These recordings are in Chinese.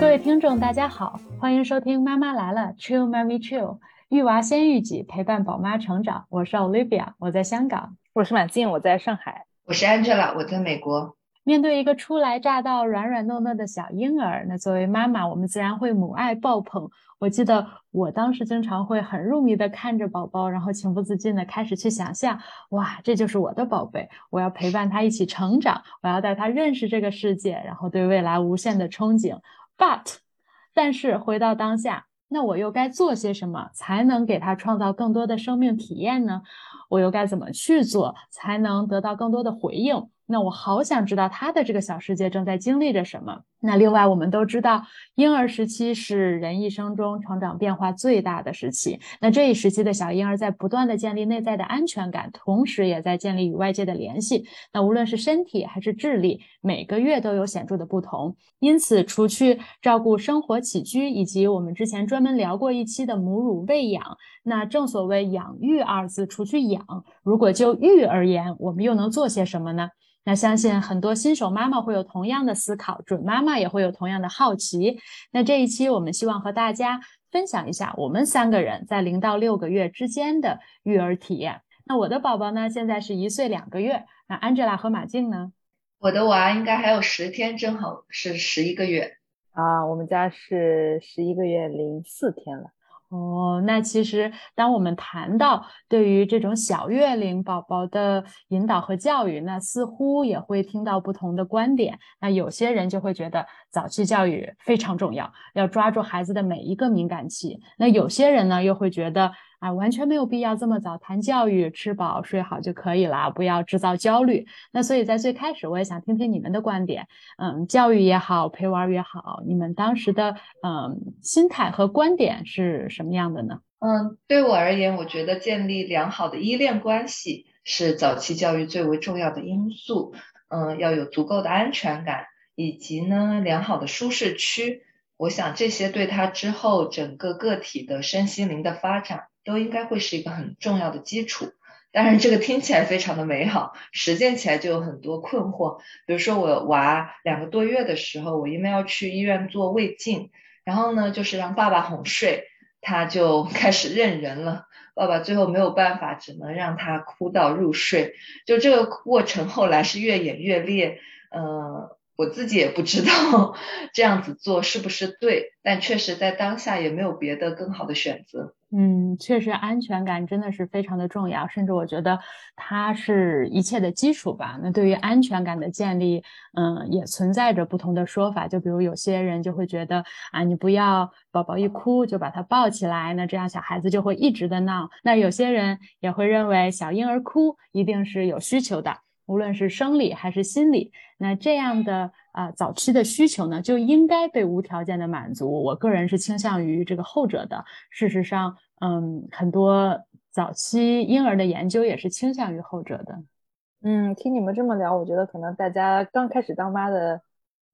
各位听众，大家好，欢迎收听《妈妈来了》，Chill Mommy Chill，育娃先育己，陪伴宝妈成长。我是 Olivia，我在香港；我是马静，我在上海；我是 Angela，我在美国。面对一个初来乍到、软软糯糯的小婴儿，那作为妈妈，我们自然会母爱爆棚。我记得我当时经常会很入迷的看着宝宝，然后情不自禁的开始去想象：哇，这就是我的宝贝，我要陪伴他一起成长，我要带他认识这个世界，然后对未来无限的憧憬。But，但是回到当下，那我又该做些什么才能给他创造更多的生命体验呢？我又该怎么去做才能得到更多的回应？那我好想知道他的这个小世界正在经历着什么。那另外，我们都知道，婴儿时期是人一生中成长变化最大的时期。那这一时期的小婴儿在不断的建立内在的安全感，同时也在建立与外界的联系。那无论是身体还是智力，每个月都有显著的不同。因此，除去照顾生活起居，以及我们之前专门聊过一期的母乳喂养，那正所谓养育二字，除去养，如果就育而言，我们又能做些什么呢？那相信很多新手妈妈会有同样的思考，准妈妈也会有同样的好奇。那这一期我们希望和大家分享一下我们三个人在零到六个月之间的育儿体验。那我的宝宝呢，现在是一岁两个月。那 Angela 和马静呢？我的娃应该还有十天，正好是十一个月啊。我们家是十一个月零四天了。哦，那其实当我们谈到对于这种小月龄宝宝的引导和教育，那似乎也会听到不同的观点。那有些人就会觉得早期教育非常重要，要抓住孩子的每一个敏感期。那有些人呢，又会觉得。啊，完全没有必要这么早谈教育，吃饱睡好就可以了，不要制造焦虑。那所以在最开始，我也想听听你们的观点。嗯，教育也好，陪玩也好，你们当时的嗯心态和观点是什么样的呢？嗯，对我而言，我觉得建立良好的依恋关系是早期教育最为重要的因素。嗯，要有足够的安全感，以及呢良好的舒适区。我想这些对他之后整个个体的身心灵的发展。都应该会是一个很重要的基础，当然这个听起来非常的美好，实践起来就有很多困惑。比如说我娃两个多月的时候，我因为要去医院做胃镜，然后呢就是让爸爸哄睡，他就 开始认人了。爸爸最后没有办法，只能让他哭到入睡。就这个过程后来是越演越烈，嗯。我自己也不知道 这样子做是不是对，但确实在当下也没有别的更好的选择。嗯，确实安全感真的是非常的重要，甚至我觉得它是一切的基础吧。那对于安全感的建立，嗯，也存在着不同的说法。就比如有些人就会觉得啊，你不要宝宝一哭就把他抱起来，那这样小孩子就会一直的闹。那有些人也会认为小婴儿哭一定是有需求的。无论是生理还是心理，那这样的啊早期的需求呢，就应该被无条件的满足。我个人是倾向于这个后者的。事实上，嗯，很多早期婴儿的研究也是倾向于后者的。嗯，听你们这么聊，我觉得可能大家刚开始当妈的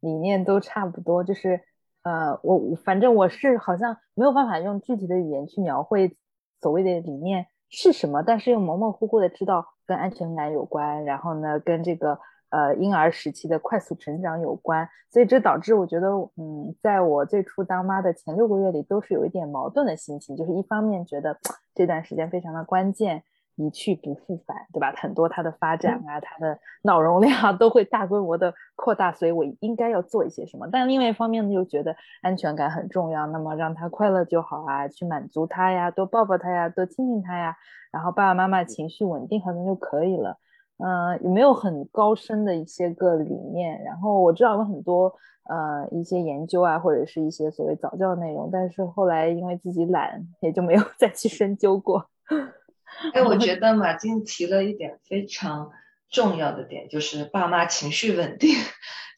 理念都差不多。就是，呃，我反正我是好像没有办法用具体的语言去描绘所谓的理念是什么，但是又模模糊糊的知道。跟安全感有关，然后呢，跟这个呃婴儿时期的快速成长有关，所以这导致我觉得，嗯，在我最初当妈的前六个月里，都是有一点矛盾的心情，就是一方面觉得 这段时间非常的关键。一去不复返，对吧？很多它的发展啊，它的脑容量都会大规模的扩大，所以我应该要做一些什么。但另外一方面呢，又觉得安全感很重要，那么让他快乐就好啊，去满足他呀，多抱抱他呀，多亲亲他呀，然后爸爸妈妈情绪稳定好像就可以了。嗯，也没有很高深的一些个理念？然后我知道有很多呃一些研究啊，或者是一些所谓早教内容，但是后来因为自己懒，也就没有 再去深究过。哎，我觉 得马静提了一点非常重要的点，就是爸妈情绪稳定。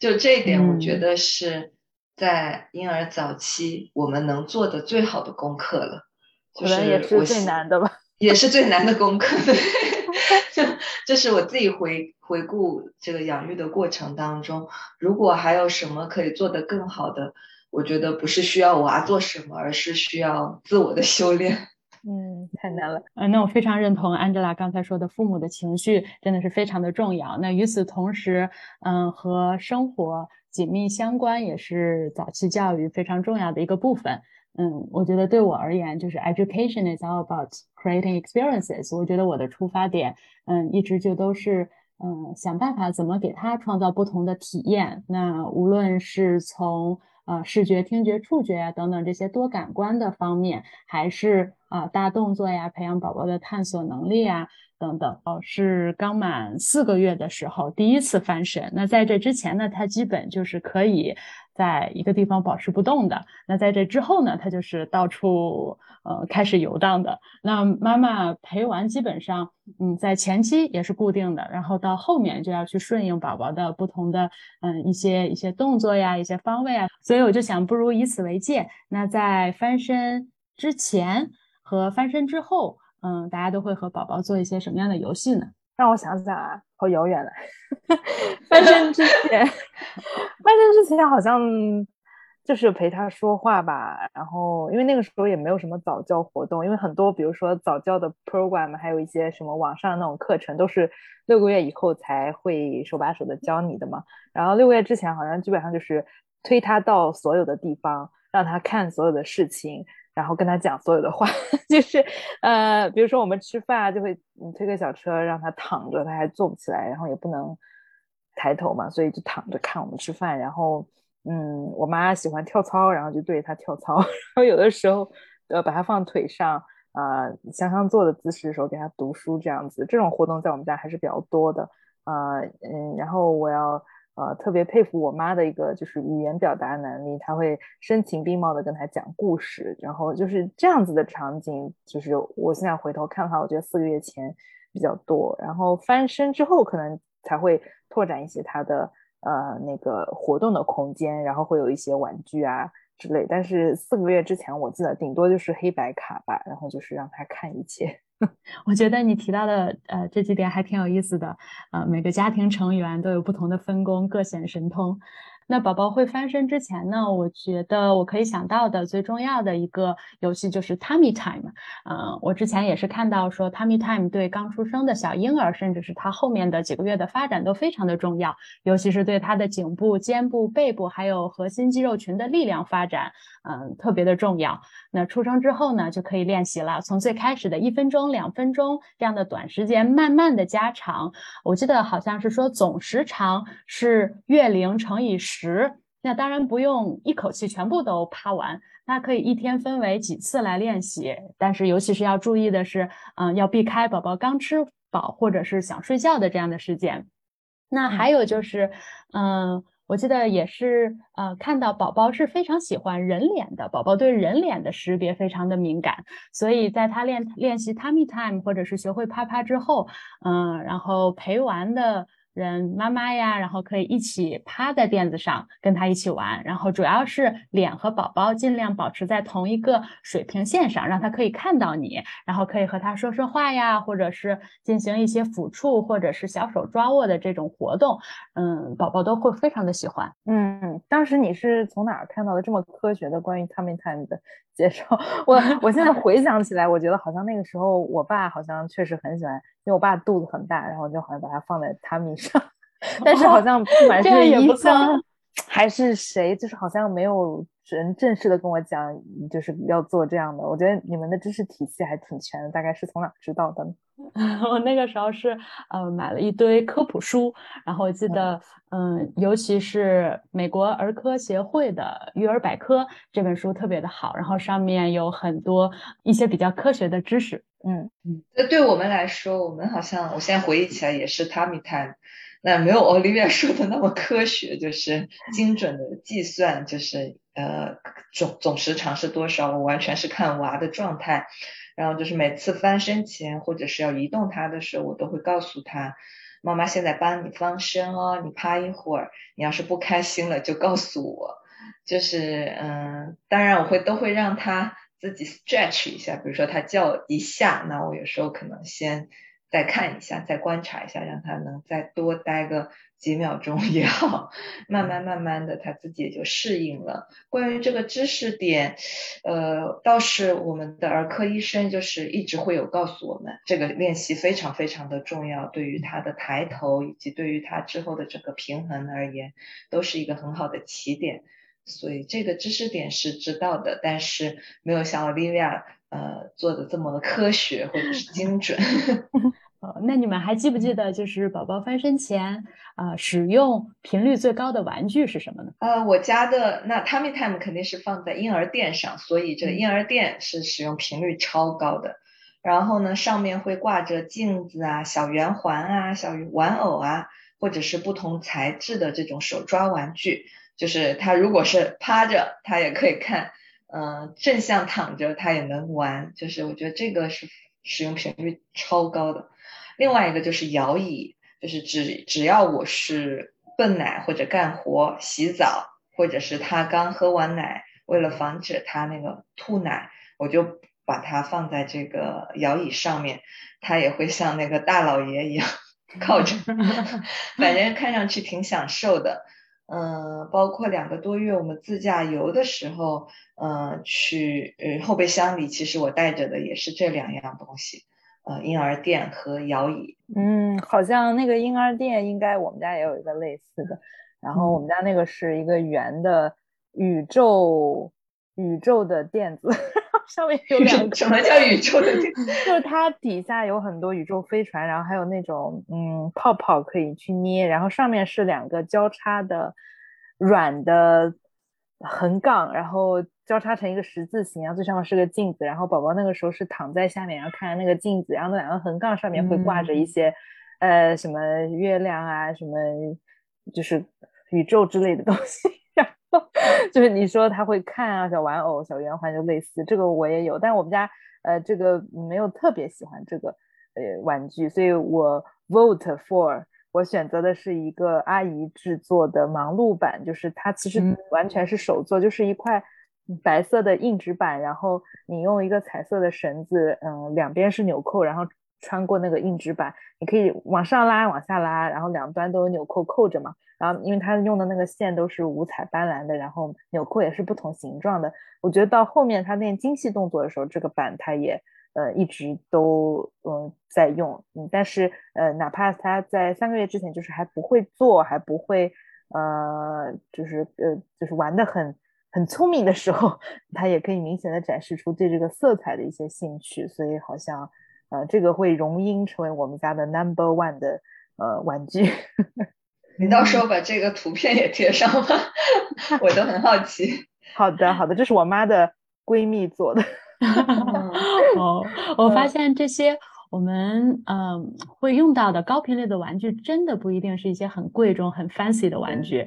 就这一点，我觉得是在婴儿早期我们能做的最好的功课了。可能也是最难的吧。也是最难的功课。对，就这是我自己回回顾这个养育的过程当中，如果还有什么可以做得更好的，我觉得不是需要娃做什么，而是需要自我的修炼。嗯，太难了。嗯，那我非常认同 Angela 刚才说的，父母的情绪真的是非常的重要。那与此同时，嗯，和生活紧密相关，也是早期教育非常重要的一个部分。嗯，我觉得对我而言，就是 education is all about creating experiences。我觉得我的出发点，嗯，一直就都是，嗯，想办法怎么给他创造不同的体验。那无论是从啊，视觉、听觉、触觉啊，等等这些多感官的方面，还是啊大动作呀，培养宝宝的探索能力啊，等等。哦，是刚满四个月的时候第一次翻身。那在这之前呢，他基本就是可以。在一个地方保持不动的，那在这之后呢，他就是到处呃开始游荡的。那妈妈陪玩，基本上嗯在前期也是固定的，然后到后面就要去顺应宝宝的不同的嗯一些一些动作呀，一些方位啊。所以我就想，不如以此为戒。那在翻身之前和翻身之后，嗯，大家都会和宝宝做一些什么样的游戏呢？让我想想啊，好遥远了。翻身之前，翻身之前好像就是陪他说话吧。然后，因为那个时候也没有什么早教活动，因为很多比如说早教的 program，还有一些什么网上那种课程，都是六个月以后才会手把手的教你的嘛。然后六个月之前，好像基本上就是推他到所有的地方，让他看所有的事情。然后跟他讲所有的话，就是呃，比如说我们吃饭啊就会推个小车让他躺着，他还坐不起来，然后也不能抬头嘛，所以就躺着看我们吃饭。然后嗯，我妈喜欢跳操，然后就对着他跳操。然后有的时候呃，把他放腿上啊，向上坐的姿势的时候给他读书这样子，这种活动在我们家还是比较多的啊嗯，然后我要。呃，特别佩服我妈的一个就是语言表达能力，她会声情并茂的跟他讲故事，然后就是这样子的场景，就是我现在回头看的话，我觉得四个月前比较多，然后翻身之后可能才会拓展一些他的呃那个活动的空间，然后会有一些玩具啊之类，但是四个月之前我记得顶多就是黑白卡吧，然后就是让他看一切。我觉得你提到的呃这几点还挺有意思的，呃每个家庭成员都有不同的分工，各显神通。那宝宝会翻身之前呢，我觉得我可以想到的最重要的一个游戏就是 Tummy Time。嗯，我之前也是看到说 Tummy Time 对刚出生的小婴儿，甚至是他后面的几个月的发展都非常的重要，尤其是对他的颈部、肩部、背部还有核心肌肉群的力量发展，嗯，特别的重要。那出生之后呢，就可以练习了，从最开始的一分钟、两分钟这样的短时间，慢慢的加长。我记得好像是说总时长是月龄乘以。十，那当然不用一口气全部都趴完，那可以一天分为几次来练习。但是尤其是要注意的是，嗯，要避开宝宝刚吃饱或者是想睡觉的这样的时间。那还有就是，嗯，我记得也是，呃，看到宝宝是非常喜欢人脸的，宝宝对人脸的识别非常的敏感，所以在他练练习 tummy time 或者是学会啪啪之后，嗯，然后陪玩的。人妈妈呀，然后可以一起趴在垫子上跟他一起玩，然后主要是脸和宝宝尽量保持在同一个水平线上，让他可以看到你，然后可以和他说说话呀，或者是进行一些抚触或者是小手抓握的这种活动，嗯，宝宝都会非常的喜欢。嗯，当时你是从哪儿看到的这么科学的关于 t u m m time 的介绍？我我现在回想起来，我觉得好像那个时候我爸好像确实很喜欢。因为我爸肚子很大，然后就好像把它放在榻米上 但是好像不管是医生还是谁，就是好像没有人正式的跟我讲，就是要做这样的。我觉得你们的知识体系还挺全的，大概是从哪知道的？我那个时候是呃买了一堆科普书，然后我记得嗯，尤其是美国儿科协会的育儿百科这本书特别的好，然后上面有很多一些比较科学的知识。嗯嗯，那对我们来说，我们好像我现在回忆起来也是 tummy time，那没有 Olivia 说的那么科学，就是精准的计算，就是呃总总时长是多少，我完全是看娃的状态，然后就是每次翻身前或者是要移动他的时候，我都会告诉他，妈妈现在帮你翻身哦，你趴一会儿，你要是不开心了就告诉我，就是嗯，当然我会都会让他。自己 stretch 一下，比如说他叫一下，那我有时候可能先再看一下，再观察一下，让他能再多待个几秒钟也好，慢慢慢慢的他自己也就适应了。关于这个知识点，呃，倒是我们的儿科医生就是一直会有告诉我们，这个练习非常非常的重要，对于他的抬头以及对于他之后的整个平衡而言，都是一个很好的起点。所以这个知识点是知道的，但是没有像 Olivia 呃做的这么的科学或者是精准。呃，那你们还记不记得，就是宝宝翻身前啊，使用频率最高的玩具是什么呢？呃，我家的那 Tummy Time 肯定是放在婴儿垫上，所以这个婴儿垫是使用频率超高的。然后呢，上面会挂着镜子啊、小圆环啊、小玩偶啊，或者是不同材质的这种手抓玩具。就是他如果是趴着，他也可以看；嗯，正向躺着，他也能玩。就是我觉得这个是使用频率超高的。另外一个就是摇椅，就是只只要我是泵奶或者干活、洗澡，或者是他刚喝完奶，为了防止他那个吐奶，我就把它放在这个摇椅上面，他也会像那个大老爷一样 靠着，反正看上去挺享受的。嗯，包括两个多月我们自驾游的时候，嗯，去呃后备箱里，其实我带着的也是这两样东西。呃，婴儿垫和摇椅，嗯，好像那个婴儿垫应该我们家也有一个类似的，然后我们家那个是一个圆的宇宙宇宙的垫子，上面有两个。什么叫宇宙的垫？就是它底下有很多宇宙飞船，然后还有那种嗯泡泡可以去捏，然后上面是两个交叉的软的横杠，然后。交叉成一个十字形，然后最上面是个镜子，然后宝宝那个时候是躺在下面，然后看着那个镜子，然后那两个横杠上面会挂着一些，呃，什么月亮啊，什么就是宇宙之类的东西，然后就是你说他会看啊，小玩偶、小圆环就类似，这个我也有，但我们家呃这个没有特别喜欢这个呃玩具，所以我 vote for 我选择的是一个阿姨制作的忙碌版，就是它其实完全是手做，就是一块。白色的硬纸板，然后你用一个彩色的绳子，嗯，两边是纽扣，然后穿过那个硬纸板，你可以往上拉，往下拉，然后两端都有纽扣扣着嘛。然后因为它用的那个线都是五彩斑斓的，然后纽扣也是不同形状的。我觉得到后面他练精细动作的时候，这个板他也呃一直都嗯在用。嗯，但是呃哪怕他在三个月之前就是还不会做，还不会呃就是呃就是玩的很。很聪明的时候，他也可以明显的展示出对这个色彩的一些兴趣，所以好像，呃，这个会荣膺成为我们家的 number one 的呃玩具。你到时候把这个图片也贴上吧，我都很好奇。好的，好的，这是我妈的闺蜜做的。哦，我发现这些我们嗯会用到的高频率的玩具，真的不一定是一些很贵重、很 fancy 的玩具。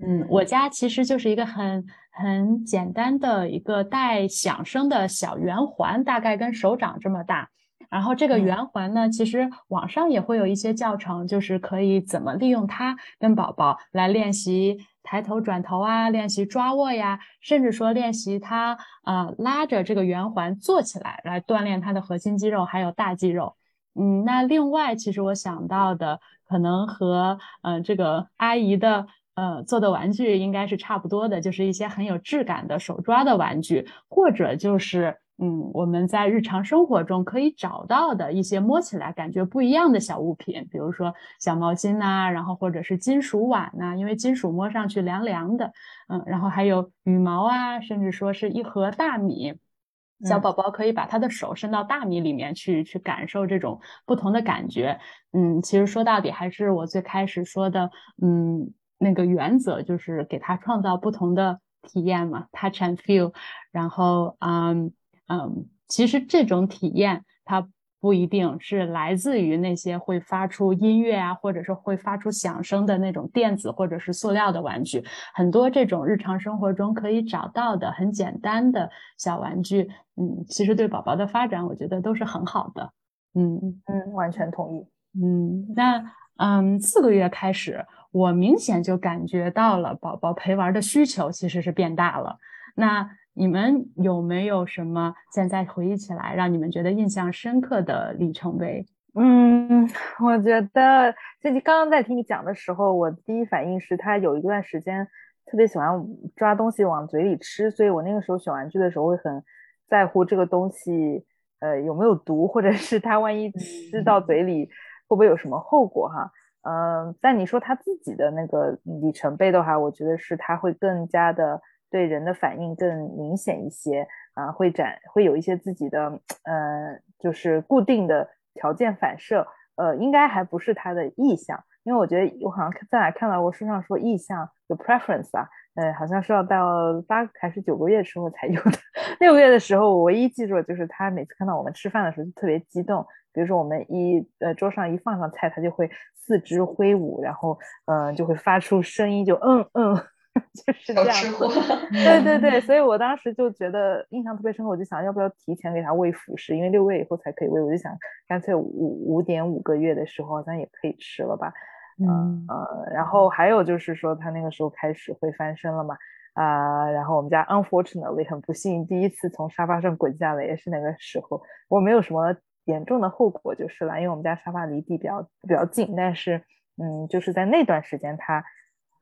嗯，我家其实就是一个很很简单的一个带响声的小圆环，大概跟手掌这么大。然后这个圆环呢，其实网上也会有一些教程，就是可以怎么利用它跟宝宝来练习抬头、转头啊，练习抓握呀，甚至说练习他呃拉着这个圆环坐起来，来锻炼他的核心肌肉还有大肌肉。嗯，那另外其实我想到的可能和嗯这个阿姨的。呃，做的玩具应该是差不多的，就是一些很有质感的手抓的玩具，或者就是嗯，我们在日常生活中可以找到的一些摸起来感觉不一样的小物品，比如说小毛巾呐，然后或者是金属碗呐，因为金属摸上去凉凉的，嗯，然后还有羽毛啊，甚至说是一盒大米，小宝宝可以把他的手伸到大米里面去，去感受这种不同的感觉。嗯，其实说到底还是我最开始说的，嗯。那个原则就是给他创造不同的体验嘛，touch and feel。然后，嗯嗯，其实这种体验它不一定是来自于那些会发出音乐啊，或者是会发出响声的那种电子或者是塑料的玩具。很多这种日常生活中可以找到的很简单的小玩具，嗯，其实对宝宝的发展，我觉得都是很好的。嗯嗯，完全同意。嗯，那嗯，四个月开始。我明显就感觉到了宝宝陪玩的需求其实是变大了。那你们有没有什么现在回忆起来让你们觉得印象深刻的里程碑？嗯，我觉得就你刚刚在听你讲的时候，我第一反应是他有一段时间特别喜欢抓东西往嘴里吃，所以我那个时候选玩具的时候会很在乎这个东西，呃，有没有毒，或者是他万一吃到嘴里会不会有什么后果哈。嗯，但你说他自己的那个里程碑的话，我觉得是他会更加的对人的反应更明显一些啊，会展会有一些自己的呃，就是固定的。条件反射，呃，应该还不是他的意向，因为我觉得我好像在哪看到过书上说意向有 preference 啊，呃，好像是要到八还是九个月之后才有的。六个月的时候，我唯一记住的就是他每次看到我们吃饭的时候就特别激动，比如说我们一呃桌上一放上菜，他就会四肢挥舞，然后嗯就会发出声音，就嗯嗯。就是这样，对对对，所以我当时就觉得印象特别深刻，我就想要不要提前给他喂辅食，因为六个月以后才可以喂，我就想干脆五五点五个月的时候好像也可以吃了吧，嗯呃，然后还有就是说他那个时候开始会翻身了嘛，啊，然后我们家 unfortunately 很不幸第一次从沙发上滚下来也是那个时候，我没有什么严重的后果就是了，因为我们家沙发离地比较比较近，但是嗯就是在那段时间他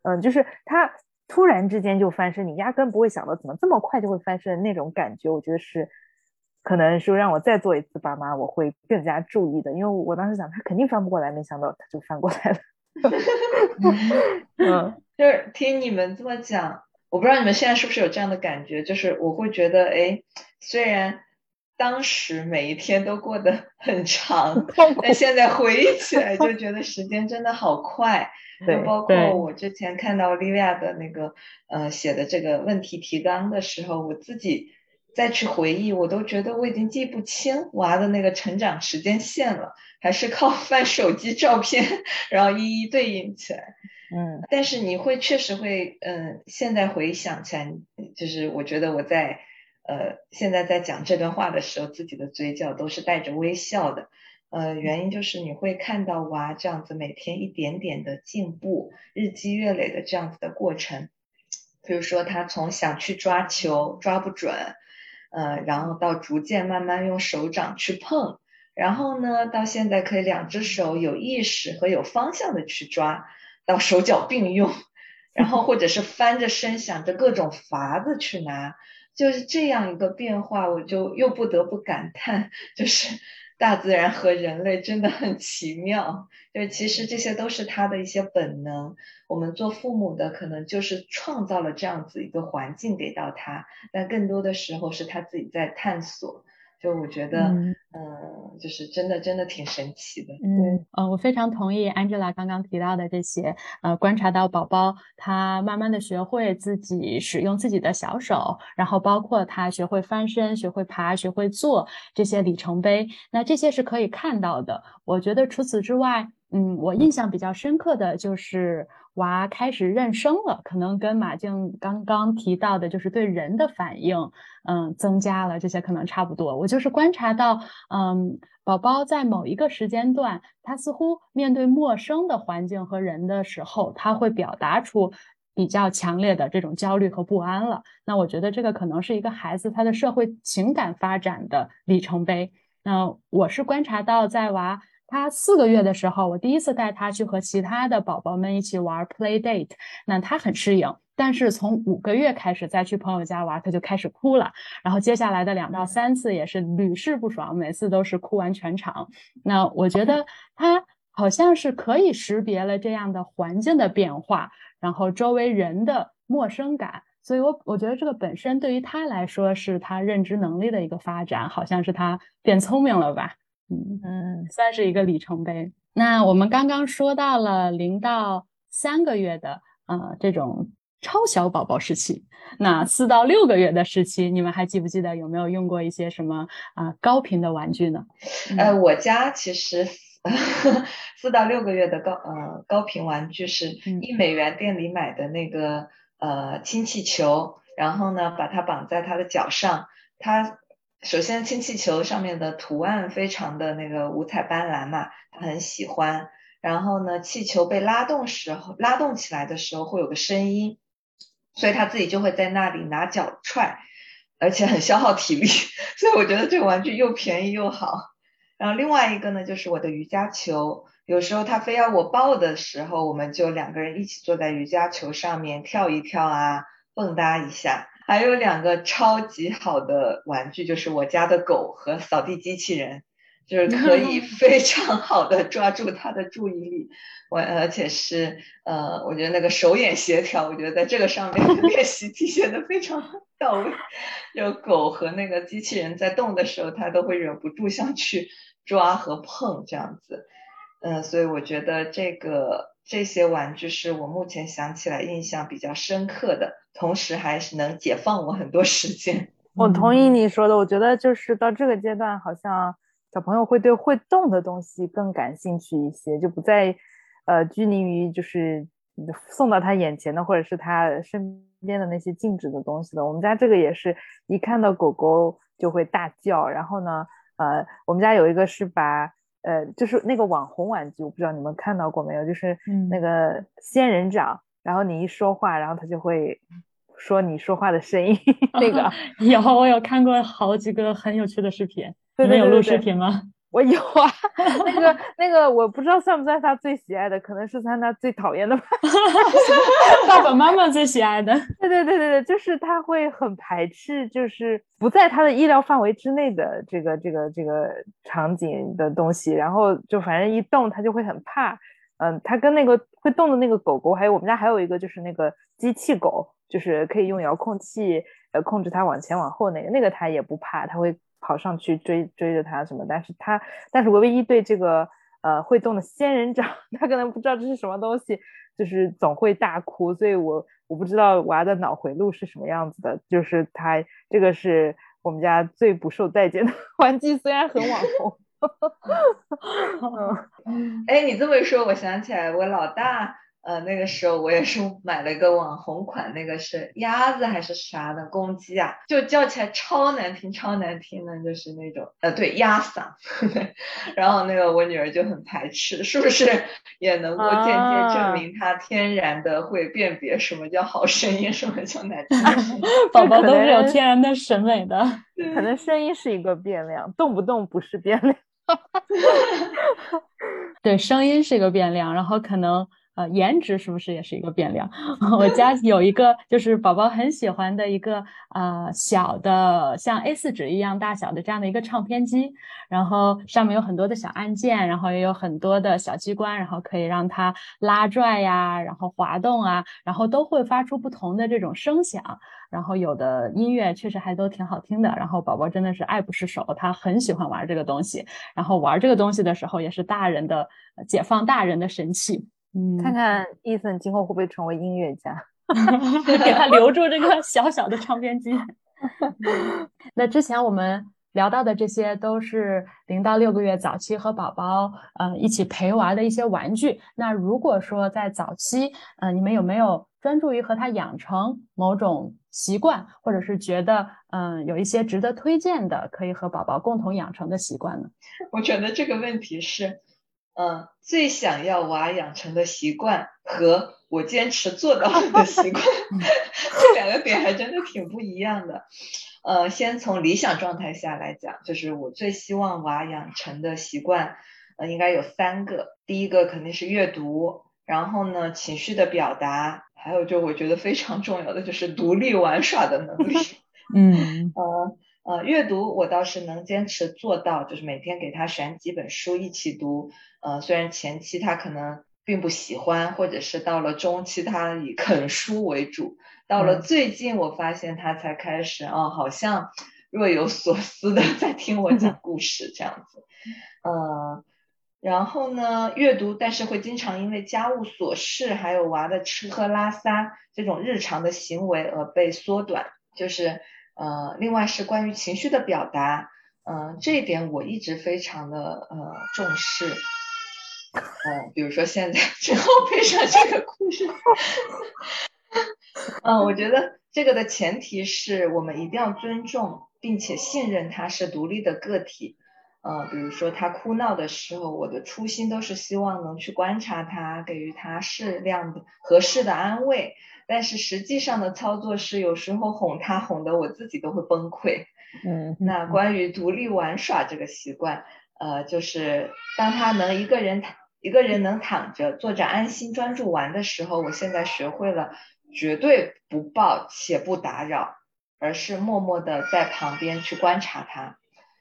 嗯就是他。突然之间就翻身，你压根不会想到怎么这么快就会翻身那种感觉，我觉得是可能说让我再做一次爸妈，我会更加注意的，因为我当时想他肯定翻不过来，没想到他就翻过来了。嗯，就是听你们这么讲，我不知道你们现在是不是有这样的感觉，就是我会觉得，哎，虽然当时每一天都过得 很长，但现在回忆起来 就觉得时间真的好快。就包括我之前看到 Livia 的那个呃写的这个问题提纲的时候，我自己再去回忆，我都觉得我已经记不清娃的那个成长时间线了，还是靠 翻手机照片，然后一一对应起来。嗯，但是你会确实会，嗯，现在回想起来，就是我觉得我在呃现在在讲这段话的时候，自己的嘴角都是带着微笑的。呃，原因就是你会看到娃这样子每天一点点的进步，日积月累的这样子的过程。比如说他从想去抓球抓不准，呃，然后到逐渐慢慢用手掌去碰，然后呢，到现在可以两只手有意识和有方向的去抓，到手脚并用，然后或者是翻着身想着各种法子去拿，就是这样一个变化，我就又不得不感叹，就是。大自然和人类真的很奇妙，就其实这些都是他的一些本能。我们做父母的可能就是创造了这样子一个环境给到他，但更多的时候是他自己在探索。就我觉得，嗯，就是真的，真的挺神奇的。嗯，呃，我非常同意 Angela 刚刚提到的这些，呃，观察到宝宝他慢慢的学会自己使用自己的小手，然后包括他学会翻身、学会爬、学会坐这些里程碑，那这些是可以看到的。我觉得除此之外，嗯，我印象比较深刻的就是。娃开始认生了，可能跟马静刚刚提到的，就是对人的反应，嗯，增加了，这些可能差不多。我就是观察到，嗯，宝宝在某一个时间段，他似乎面对陌生的环境和人的时候，他会表达出比较强烈的这种焦虑和不安了。那我觉得这个可能是一个孩子他的社会情感发展的里程碑。那我是观察到在娃。他四个月的时候，我第一次带他去和其他的宝宝们一起玩 play date，那他很适应。但是从五个月开始再去朋友家玩，他就开始哭了。然后接下来的两到三次也是屡试不爽，每次都是哭完全场。那我觉得 他好像是可以识别了这样的环境的变化，然后周围人的陌生感。所以，我我觉得这个本身对于他来说是他认知能力的一个发展，好像是他变聪明了吧。嗯嗯，算是一个里程碑。那我们刚刚说到了零到三个月的呃这种超小宝宝时期，那四到六个月的时期，你们还记不记得有没有用过一些什么啊高频的玩具呢？呃，我家其实 四到六个月的高呃高频玩具是一美元店里买的那个呃氢气球，然后呢把它绑在他的脚上，他。首先，氢气球上面的图案非常的那个五彩斑斓嘛，他很喜欢。然后呢，气球被拉动时候，拉动起来的时候会有个声音，所以他自己就会在那里拿脚踹，而且很消耗体力。所以我觉得这个玩具又便宜又好。然后另外一个呢，就是我的瑜伽球。有时候他非要我抱的时候，我们就两个人一起坐在瑜伽球上面跳一跳啊，蹦跶一下。还有两个超级好的玩具，就是我家的狗和扫地机器人，就是可以 非常好的抓住它的注意力。我而且是呃，我觉得那个手眼协调，我觉得在这个上面练习体现的非常到位。就狗和那个机器人在动的时候，它都会忍不住想去抓和碰这样子。嗯，所以我觉得这个这些玩具是我目前想起来印象比较深刻的，同时还是能解放我很多时间。我同意你说的，我觉得就是到这个阶段，好像小朋友会对会动的东西更感兴趣一些，就不再呃拘泥于就是送到他眼前的或者是他身边的那些静止的东西了。我们家这个也是一看到狗狗就会大叫，然后呢，呃，我们家有一个是把。呃，就是那个网红玩具，我不知道你们看到过没有，就是那个仙人掌，然后你一说话，然后它就会说你说话的声音。那个 有，我有看过好几个很有趣的视频。你们有录视频吗？我有啊，那个那个我不知道算不算他最喜爱的，可能是算他最讨厌的吧。爸爸妈妈最喜爱的。对对对对对，就是他会很排斥，就是不在他的意料范围之内的这个这个这个场景的东西，然后就反正一动他就会很怕。嗯，他跟那个会动的那个狗狗，还有我们家还有一个就是那个机器狗，就是可以用遥控器呃控制它往前往后那个，那个他也不怕，他会。跑上去追追着他什么？但是他，但是我唯一对这个呃会动的仙人掌，他可能不知道这是什么东西，就是总会大哭。所以我我不知道娃的脑回路是什么样子的。就是他这个是我们家最不受待见的 玩具，虽然很网红。哎，你这么一说，我想起来我老大。呃，那个时候我也是 买了一个网红款，那个是鸭子还是啥的公鸡啊，就叫起来超难听，超难听的，就是那种呃，对，鸭嗓。然后那个我女儿就很排斥，是不是也能够间接证明她天然的会辨别什么叫好声音，什么叫难听？宝宝都是有天然的审美的，可能声音是一个变量，动不动不是变量。对，声音是一个变量，然后可能。呃，颜值是不是也是一个变量？我 家有一个，就是宝宝很喜欢的一个呃小的像 A 四纸一样大小的这样的一个唱片机，然后上面有很多的小按键，然后也有很多的小机关，然后可以让它拉拽呀，然后滑动啊，然后都会发出不同的这种声响，然后有的音乐确实还都挺好听的，然后宝宝真的是爱不释手，他很喜欢玩这个东西，然后玩这个东西的时候也是大人的解放大人的神器。嗯，看看伊森今后会不会成为音乐家，给他留住这个小小的唱片机。那之前我们聊到的这些都是零到六个月早期和宝宝呃一起陪玩的一些玩具。那如果说在早期，呃，你们有没有专注于和他养成某种习惯，或者是觉得嗯有一些值得推荐的，可以和宝宝共同养成的习惯呢？我觉得这个问题是。嗯，最想要娃养成的习惯和我坚持做到的习惯 这两个点还真的挺不一样的。呃，先从理想状态下来讲，就是我最希望娃养成的习惯，呃，应该有三个。第一个肯定是阅读，然后呢，情绪的表达，还有就我觉得非常重要的就是独立玩耍的能力。嗯，呃。呃，阅读我倒是能坚持做到，就是每天给他选几本书一起读。呃，虽然前期他可能并不喜欢，或者是到了中期他以啃书为主，到了最近我发现他才开始，哦，好像若有所思的在听我讲故事这样子。呃，然后呢，阅读，但是会经常因为家务琐事，还有娃的吃喝拉撒这种日常的行为而被缩短，就是。呃，另外是关于情绪的表达，嗯，这一点我一直非常的呃重视，嗯，比如说现在 之后配上这个故事，嗯，我觉得这个的前提是我们一定要尊重并且信任他是独立的个体，呃，比如说他哭闹的时候，我的初心都是希望能去观察他，给予他适量的合适的安慰。但是实际上的操作是，有时候哄他哄得我自己都会崩溃。嗯，那关于独立玩耍这个习惯，呃，就是当他能一个人一个人能躺着坐着安心专注玩的时候，我现在学会了绝对不抱且不打扰，而是默默的在旁边去观察他。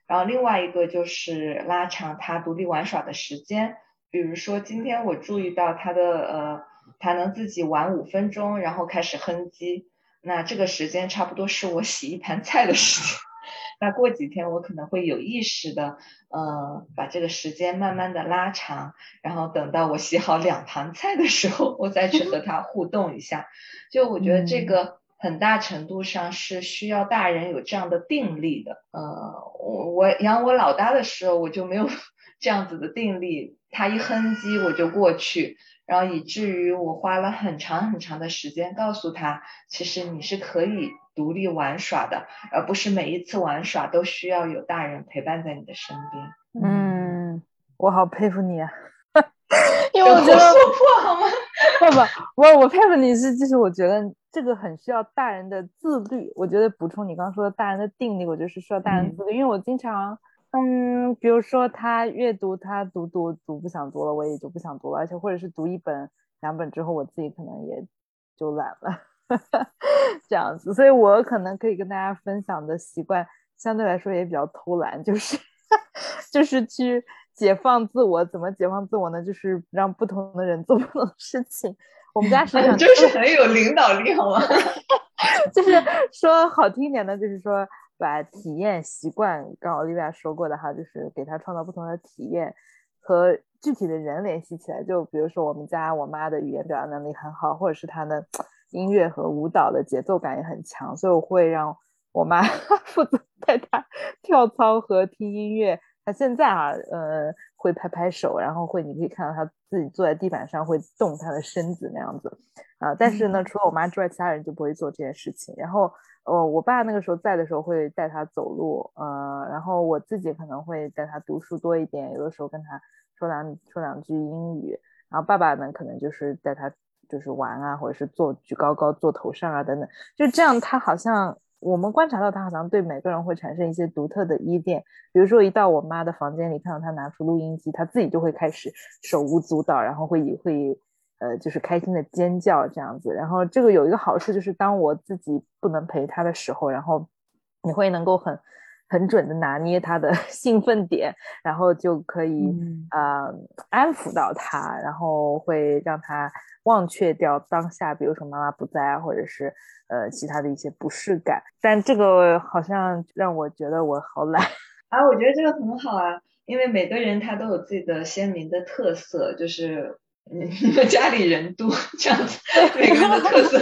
然后另外一个就是拉长他独立玩耍的时间，比如说今天我注意到他的呃，他能自己玩五分钟，然后开始哼唧，那这个时间差不多是我洗一盘菜的时间。那过几天我可能会有意识的，呃，把这个时间慢慢的拉长，然后等到我洗好两盘菜的时候，我再去和他互动一下。就我觉得这个很大程度上是需要大人有这样的定力的。呃，我我养我老大的时候，我就没有 这样子的定力，他一哼唧我就过去。然后以至于我花了很长很长的时间告诉他，其实你是可以独立玩耍的，而不是每一次玩耍都需要有大人陪伴在你的身边。嗯，我好佩服你啊，因为我觉得说破好吗？不不，我我佩服你是，就是我觉得这个很需要大人的自律。我觉得补充你刚刚说的大人的定力，我觉得是需要大人自律，因为我经常。嗯，比如说他阅读，他读读读不想读了，我也就不想读了，而且或者是读一本两本之后，我自己可能也就懒了，这样子。所以我可能可以跟大家分享的习惯，相对来说也比较偷懒，就是 就是去解放自我。怎么解放自我呢？就是让不同的人做不同的事情。我们家是 就是很有领导力，好吗？就是说好听一点呢，就是说。把体验习惯，刚好丽亚说过的哈，就是给他创造不同的体验和具体的人联系起来。就比如说我们家我妈的语言表达能力很好，或者是她的 音乐和舞蹈的节奏感也很强，所以我会让我妈 负责带她跳操和听音乐。她现在啊，呃，会拍拍手，然后会你可以看到他自己坐在地板上会动他的身子那样子啊。但是呢，除了我妈之外，其他人就不会做这件事情。然后。呃，我爸那个时候在的时候会带他走路，呃，然后我自己可能会带他读书多一点，有的时候跟他说两说两句英语，然后爸爸呢可能就是带他就是玩啊，或者是坐举高高坐头上啊等等，就这样，他好像我们观察到他好像对每个人会产生一些独特的依恋，比如说一到我妈的房间里看到他拿出录音机，他自己就会开始手舞足蹈，然后会会。呃，就是开心的尖叫这样子，然后这个有一个好处，就是当我自己不能陪他的时候，然后你会能够很很准的拿捏他的 兴奋点，然后就可以呃安抚到他，然后会让他忘却掉当下，比如说妈妈不在啊，或者是呃其他的一些不适感。但这个好像让我觉得我好懒 啊，我觉得这个很好啊，因为每个人他都有自己的鲜明的特色，就是。你们家里人多，这样子每个人的特色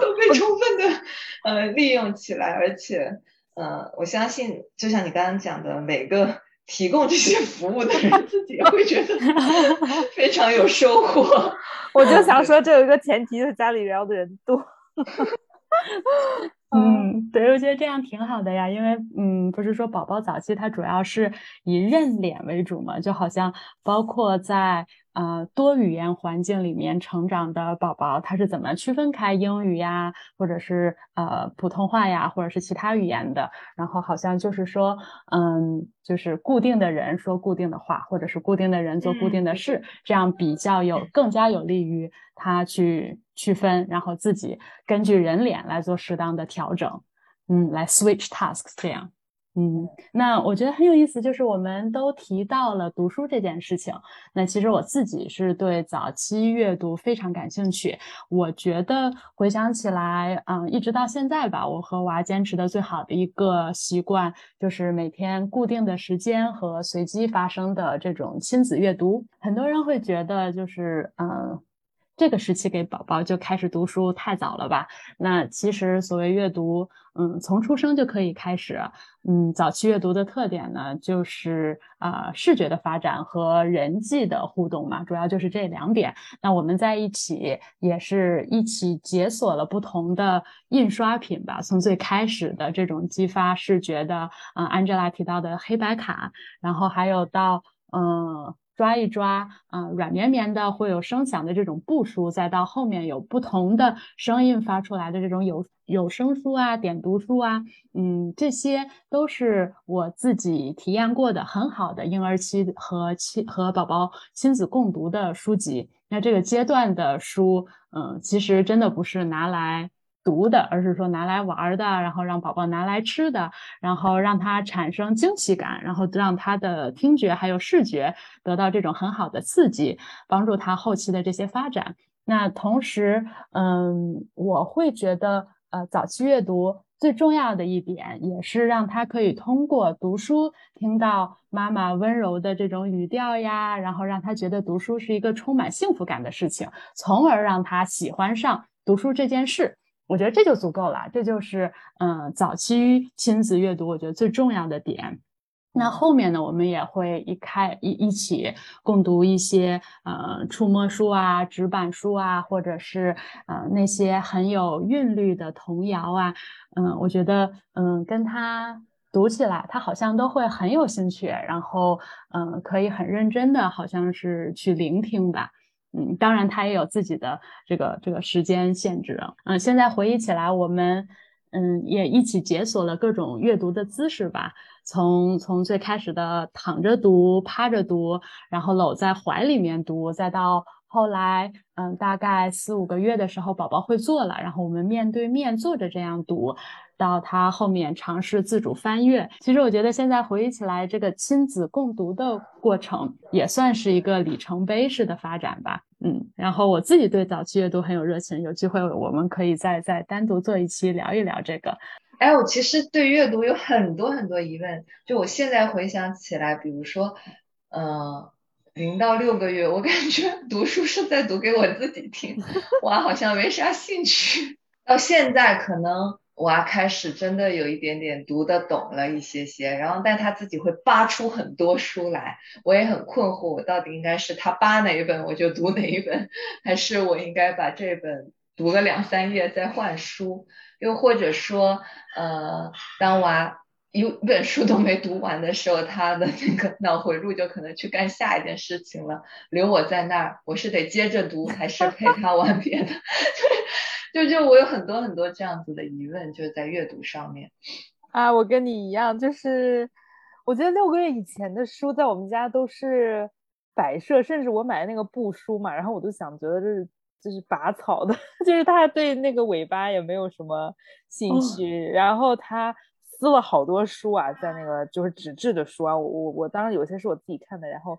都被充分的呃利用起来，而且呃，我相信就像你刚刚讲的，每个提供这些服务的人 自己会觉得 非常有收获。我就想说，这有一个前提，就是家里聊的人多。嗯，对，我觉得这样挺好的呀，因为嗯，不是说宝宝早期他主要是以认脸为主嘛，就好像包括在。呃，多语言环境里面成长的宝宝，他是怎么区分开英语呀，或者是呃普通话呀，或者是其他语言的？然后好像就是说，嗯，就是固定的人说固定的话，或者是固定的人做固定的事，这样比较有更加有利于他去区分，然后自己根据人脸来做适当的调整，嗯，来 switch tasks 这样。嗯，那我觉得很有意思，就是我们都提到了读书这件事情。那其实我自己是对早期阅读非常感兴趣。我觉得回想起来，嗯，一直到现在吧，我和娃坚持的最好的一个习惯，就是每天固定的时间和随机发生的这种亲子阅读。很多人会觉得，就是嗯。这个时期给宝宝就开始读书太早了吧？那其实所谓阅读，嗯，从出生就可以开始。嗯，早期阅读的特点呢，就是啊，视觉的发展和人际的互动嘛，主要就是这两点。那我们在一起也是一起解锁了不同的印刷品吧，从最开始的这种激发视觉的，啊，Angela 提到的黑白卡，然后还有到。嗯。抓一抓，啊，软绵绵的会有声响的这种布书，再到后面有不同的声音发出来的这种有有声书啊、点读书啊，嗯，这些都是我自己体验过的很好的婴儿期和亲和宝宝亲子共读的书籍。那这个阶段的书，嗯，其实真的不是拿来。读的，而是说拿来玩的，然后让宝宝拿来吃的，然后让他产生惊喜感，然后让他的听觉还有视觉得到这种很好的刺激，帮助他后期的这些发展。那同时，嗯，我会觉得，呃，早期阅读最重要的一点，也是让他可以通过读书听到妈妈温柔的这种语调呀，然后让他觉得读书是一个充满幸福感的事情，从而让他喜欢上读书这件事。我觉得这就足够了，这就是嗯早期亲子阅读我觉得最重要的点。那后面呢，我们也会一开一一起共读一些呃触摸书啊、纸板书啊，或者是呃那些很有韵律的童谣啊。嗯，我觉得嗯跟他读起来，他好像都会很有兴趣，然后嗯可以很认真的，好像是去聆听吧。嗯，当然，他也有自己的这个这个时间限制。嗯，现在回忆起来，我们嗯也一起解锁了各种阅读的姿势吧。从从最开始的躺着读、趴着读，然后搂在怀里面读，再到后来，嗯，大概四五个月的时候，宝宝会坐了，然后我们面对面坐着这样读。到他后面尝试自主翻阅，其实我觉得现在回忆起来，这个亲子共读的过程也算是一个里程碑式的发展吧。嗯，然后我自己对早期阅读很有热情，有机会我们可以再再单独做一期聊一聊这个。哎，我其实对阅读有很多很多疑问，就我现在回想起来，比如说，嗯，零到六个月，我感觉读书是在读给我自己听，我好像没啥兴趣。到现在可能。娃开始真的有一点点读得懂了一些些，然后但他自己会扒出很多书来，我也很困惑，我到底应该是他扒哪一本我就读哪一本，还是我应该把这本读了两三页再换书？又或者说，呃，当娃一本书都没读完的时候，他的那个脑回路就可能去干下一件事情了，留我在那儿，我是得接着读，还是陪 他玩别的？就就我有很多很多这样子的疑问，就是在阅读上面啊，我跟你一样，就是我觉得六个月以前的书在我们家都是摆设，甚至我买的那个布书嘛，然后我都想觉得这是就是拔草的，就是他对那个尾巴也没有什么兴趣，然后他撕了好多书啊，在那个就是纸质的书啊，我我我当然有些是我自己看的，然后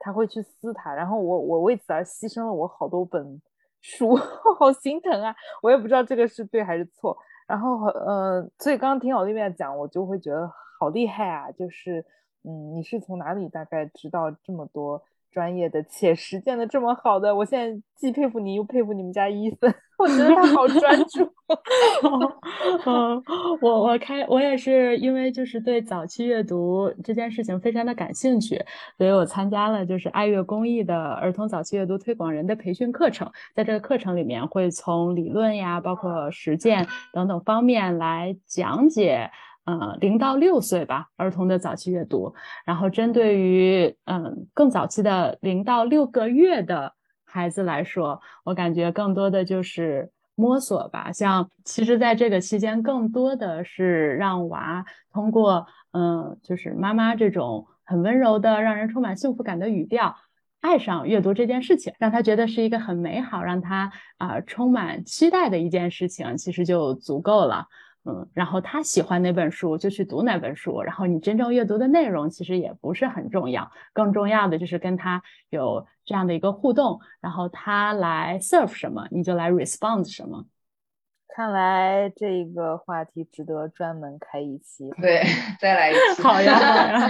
他会去撕它，然后我我为此而牺牲了我好多本。书 好心疼啊！我也不知道这个是对还是错。然后，呃，所以刚刚听奥利维亚讲，我就会觉得好厉害啊！就是，嗯，你是从哪里大概知道这么多？专业的且实践的这么好的，我现在既佩服你又佩服你们家伊森，我觉得他好专 注。嗯，我我开我也是因为就是对早期阅读这件事情非常的感兴趣，所以我参加了就是爱乐公益的儿童早期阅读推广人的培训课程，在这个课程里面会从理论呀，包括实践等等方面来讲解。呃，零到六岁吧，儿童的早期阅读。然后针对于嗯更早期的零到六个月的孩子来说，我感觉更多的就是摸索吧。像其实在这个期间，更多的是让娃通过嗯，就是妈妈这种很温柔的、让人充满幸福感的语调，爱上阅读这件事情，让他觉得是一个很美好、让他啊充满期待的一件事情，其实就足够了。嗯，然后他喜欢哪本书就去读哪本书，然后你真正阅读的内容其实也不是很重要，更重要的就是跟他有这样的一个互动，然后他来 serve 什么，你就来 respond 什么。看来这个话题值得专门开一期。对，再来一 期。好呀，好呀，